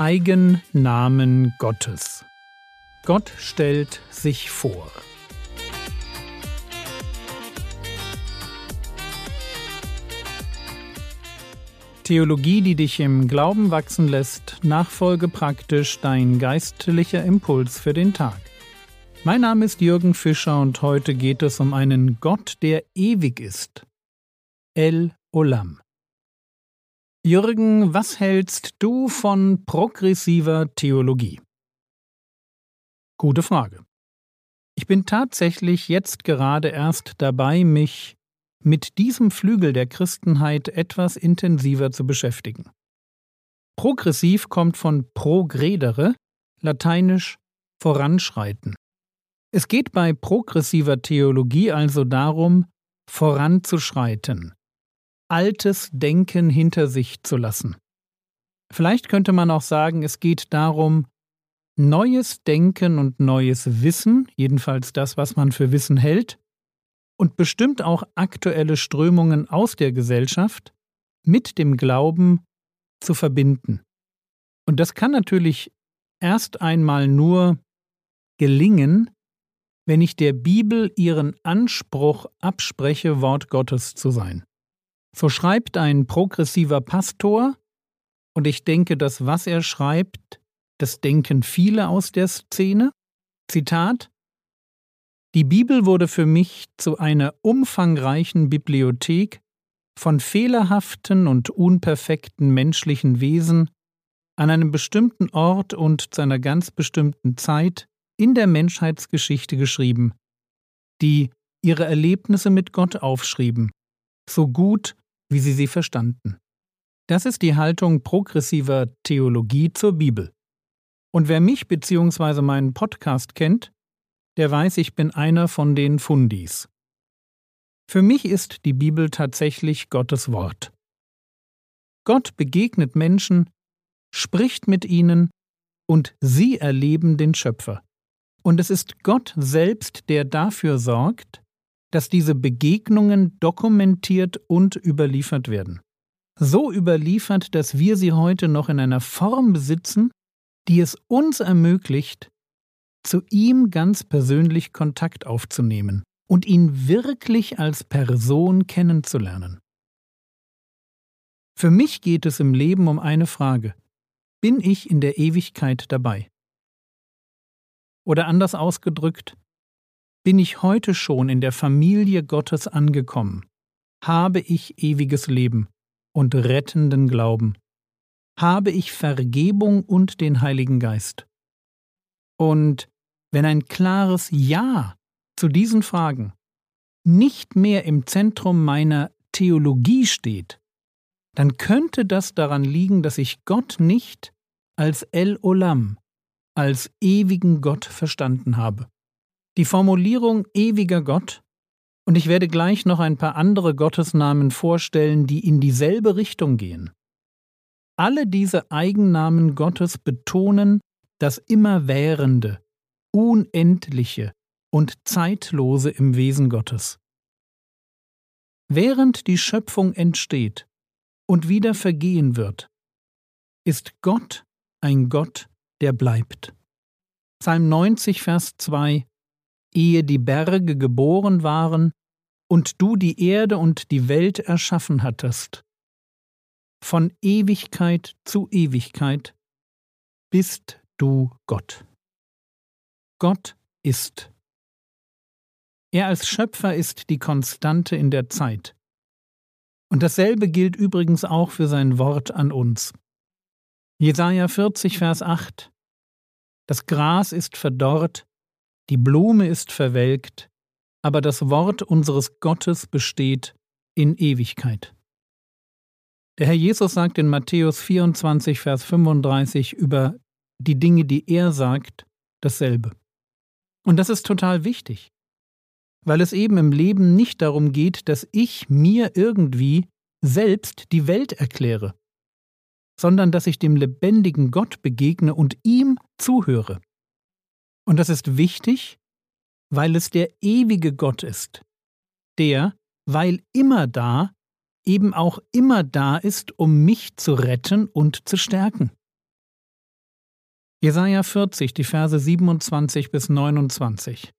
Eigennamen Gottes. Gott stellt sich vor. Theologie, die dich im Glauben wachsen lässt, nachfolge praktisch dein geistlicher Impuls für den Tag. Mein Name ist Jürgen Fischer und heute geht es um einen Gott, der ewig ist. El Olam. Jürgen, was hältst du von progressiver Theologie? Gute Frage. Ich bin tatsächlich jetzt gerade erst dabei, mich mit diesem Flügel der Christenheit etwas intensiver zu beschäftigen. Progressiv kommt von progredere, lateinisch voranschreiten. Es geht bei progressiver Theologie also darum, voranzuschreiten, altes Denken hinter sich zu lassen. Vielleicht könnte man auch sagen, es geht darum, neues Denken und neues Wissen, jedenfalls das, was man für Wissen hält, und bestimmt auch aktuelle Strömungen aus der Gesellschaft mit dem Glauben zu verbinden. Und das kann natürlich erst einmal nur gelingen, wenn ich der Bibel ihren Anspruch abspreche, Wort Gottes zu sein. So schreibt ein progressiver Pastor, und ich denke, dass was er schreibt, das denken viele aus der Szene. Zitat die Bibel wurde für mich zu einer umfangreichen Bibliothek von fehlerhaften und unperfekten menschlichen Wesen an einem bestimmten Ort und zu einer ganz bestimmten Zeit in der Menschheitsgeschichte geschrieben, die ihre Erlebnisse mit Gott aufschrieben, so gut, wie sie sie verstanden. Das ist die Haltung progressiver Theologie zur Bibel. Und wer mich bzw. meinen Podcast kennt, der weiß, ich bin einer von den Fundis. Für mich ist die Bibel tatsächlich Gottes Wort. Gott begegnet Menschen, spricht mit ihnen und sie erleben den Schöpfer. Und es ist Gott selbst, der dafür sorgt, dass diese Begegnungen dokumentiert und überliefert werden. So überliefert, dass wir sie heute noch in einer Form besitzen, die es uns ermöglicht, zu ihm ganz persönlich Kontakt aufzunehmen und ihn wirklich als Person kennenzulernen. Für mich geht es im Leben um eine Frage. Bin ich in der Ewigkeit dabei? Oder anders ausgedrückt, bin ich heute schon in der Familie Gottes angekommen? Habe ich ewiges Leben und rettenden Glauben? Habe ich Vergebung und den Heiligen Geist? Und wenn ein klares Ja zu diesen Fragen nicht mehr im Zentrum meiner Theologie steht, dann könnte das daran liegen, dass ich Gott nicht als El Olam, als ewigen Gott verstanden habe. Die Formulierung ewiger Gott, und ich werde gleich noch ein paar andere Gottesnamen vorstellen, die in dieselbe Richtung gehen. Alle diese Eigennamen Gottes betonen das Immerwährende, Unendliche und Zeitlose im Wesen Gottes. Während die Schöpfung entsteht und wieder vergehen wird, ist Gott ein Gott, der bleibt. Psalm 90, Vers 2 Ehe die Berge geboren waren und du die Erde und die Welt erschaffen hattest, von Ewigkeit zu Ewigkeit bist du Gott. Gott ist. Er als Schöpfer ist die Konstante in der Zeit. Und dasselbe gilt übrigens auch für sein Wort an uns. Jesaja 40, Vers 8 Das Gras ist verdorrt, die Blume ist verwelkt, aber das Wort unseres Gottes besteht in Ewigkeit. Der Herr Jesus sagt in Matthäus 24, Vers 35 über die Dinge, die er sagt, dasselbe. Und das ist total wichtig, weil es eben im Leben nicht darum geht, dass ich mir irgendwie selbst die Welt erkläre, sondern dass ich dem lebendigen Gott begegne und ihm zuhöre. Und das ist wichtig, weil es der ewige Gott ist, der, weil immer da, eben auch immer da ist, um mich zu retten und zu stärken. Jesaja 40, die Verse 27 bis 29.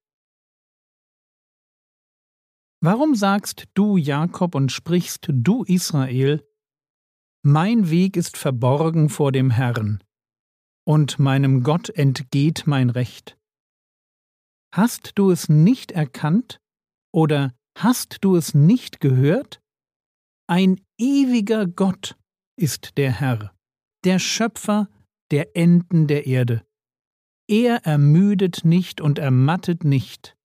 Warum sagst du Jakob und sprichst du Israel, mein Weg ist verborgen vor dem Herrn, und meinem Gott entgeht mein Recht? Hast du es nicht erkannt oder hast du es nicht gehört? Ein ewiger Gott ist der Herr, der Schöpfer der Enden der Erde. Er ermüdet nicht und ermattet nicht.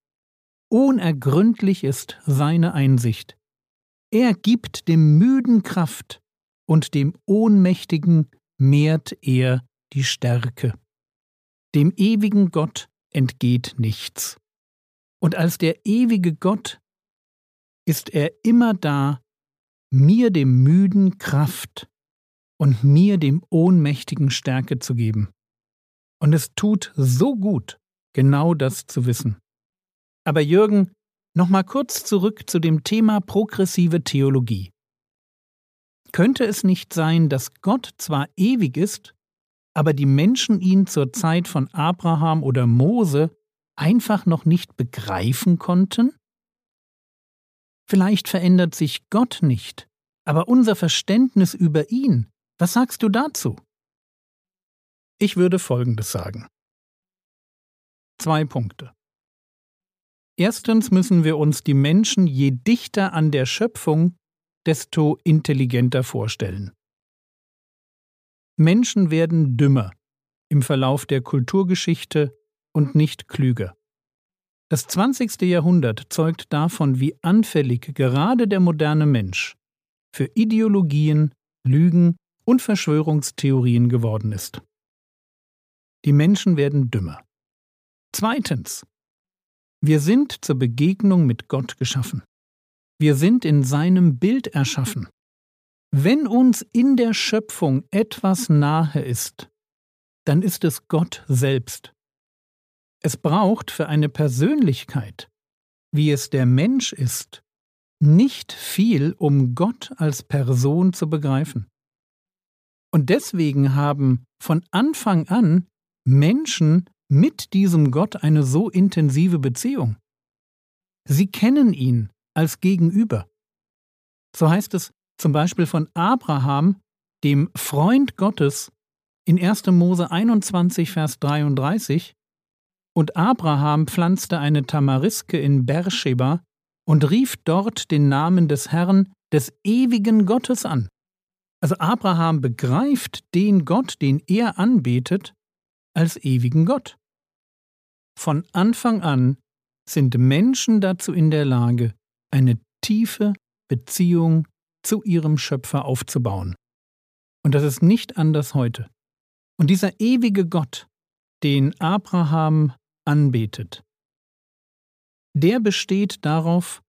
Unergründlich ist seine Einsicht. Er gibt dem Müden Kraft und dem Ohnmächtigen mehrt er die Stärke. Dem ewigen Gott entgeht nichts. Und als der ewige Gott ist er immer da, mir dem Müden Kraft und mir dem Ohnmächtigen Stärke zu geben. Und es tut so gut, genau das zu wissen. Aber Jürgen, nochmal kurz zurück zu dem Thema progressive Theologie. Könnte es nicht sein, dass Gott zwar ewig ist, aber die Menschen ihn zur Zeit von Abraham oder Mose einfach noch nicht begreifen konnten? Vielleicht verändert sich Gott nicht, aber unser Verständnis über ihn was sagst du dazu? Ich würde Folgendes sagen. Zwei Punkte. Erstens müssen wir uns die Menschen je dichter an der Schöpfung, desto intelligenter vorstellen. Menschen werden dümmer im Verlauf der Kulturgeschichte und nicht klüger. Das 20. Jahrhundert zeugt davon, wie anfällig gerade der moderne Mensch für Ideologien, Lügen und Verschwörungstheorien geworden ist. Die Menschen werden dümmer. Zweitens. Wir sind zur Begegnung mit Gott geschaffen. Wir sind in seinem Bild erschaffen. Wenn uns in der Schöpfung etwas nahe ist, dann ist es Gott selbst. Es braucht für eine Persönlichkeit, wie es der Mensch ist, nicht viel, um Gott als Person zu begreifen. Und deswegen haben von Anfang an Menschen mit diesem Gott eine so intensive Beziehung. Sie kennen ihn als Gegenüber. So heißt es zum Beispiel von Abraham, dem Freund Gottes, in 1. Mose 21, Vers 33, und Abraham pflanzte eine Tamariske in Beersheba und rief dort den Namen des Herrn, des ewigen Gottes an. Also Abraham begreift den Gott, den er anbetet, als ewigen Gott. Von Anfang an sind Menschen dazu in der Lage, eine tiefe Beziehung zu ihrem Schöpfer aufzubauen. Und das ist nicht anders heute. Und dieser ewige Gott, den Abraham anbetet, der besteht darauf,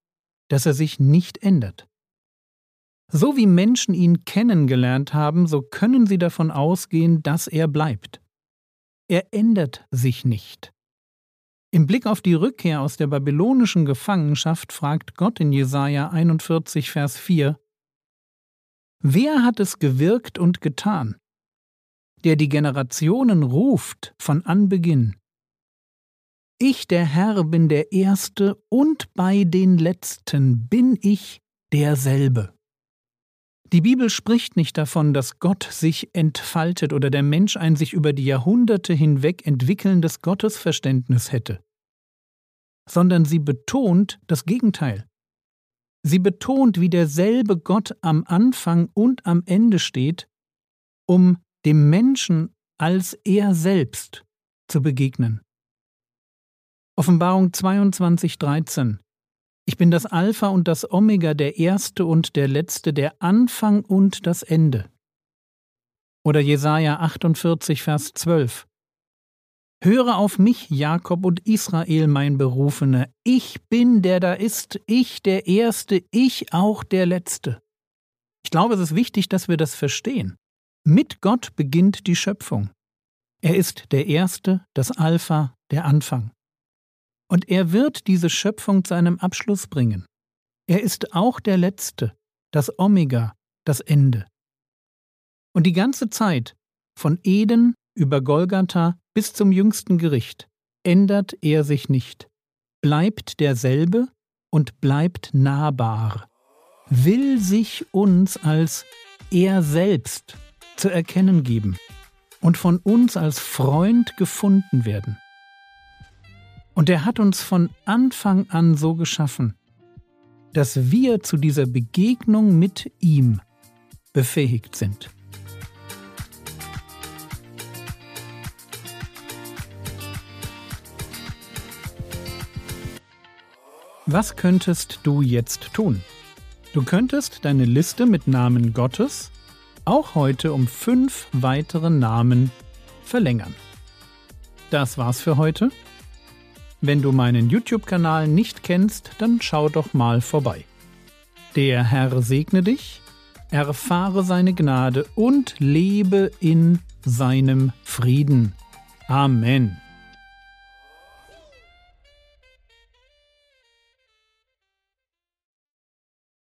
dass er sich nicht ändert. So wie Menschen ihn kennengelernt haben, so können sie davon ausgehen, dass er bleibt. Er ändert sich nicht. Im Blick auf die Rückkehr aus der babylonischen Gefangenschaft fragt Gott in Jesaja 41, Vers 4: Wer hat es gewirkt und getan, der die Generationen ruft von Anbeginn? Ich, der Herr, bin der Erste und bei den Letzten bin ich derselbe. Die Bibel spricht nicht davon, dass Gott sich entfaltet oder der Mensch ein sich über die Jahrhunderte hinweg entwickelndes Gottesverständnis hätte, sondern sie betont das Gegenteil. Sie betont, wie derselbe Gott am Anfang und am Ende steht, um dem Menschen als er selbst zu begegnen. Offenbarung 22, 13 ich bin das Alpha und das Omega, der Erste und der Letzte, der Anfang und das Ende. Oder Jesaja 48, Vers 12. Höre auf mich, Jakob und Israel, mein Berufener. Ich bin der da ist, ich der Erste, ich auch der Letzte. Ich glaube, es ist wichtig, dass wir das verstehen. Mit Gott beginnt die Schöpfung. Er ist der Erste, das Alpha, der Anfang. Und er wird diese Schöpfung zu einem Abschluss bringen. Er ist auch der Letzte, das Omega, das Ende. Und die ganze Zeit, von Eden über Golgatha bis zum jüngsten Gericht ändert er sich nicht, bleibt derselbe und bleibt nahbar, will sich uns als er selbst zu erkennen geben und von uns als Freund gefunden werden. Und er hat uns von Anfang an so geschaffen, dass wir zu dieser Begegnung mit ihm befähigt sind. Was könntest du jetzt tun? Du könntest deine Liste mit Namen Gottes auch heute um fünf weitere Namen verlängern. Das war's für heute. Wenn du meinen YouTube-Kanal nicht kennst, dann schau doch mal vorbei. Der Herr segne dich, erfahre seine Gnade und lebe in seinem Frieden. Amen.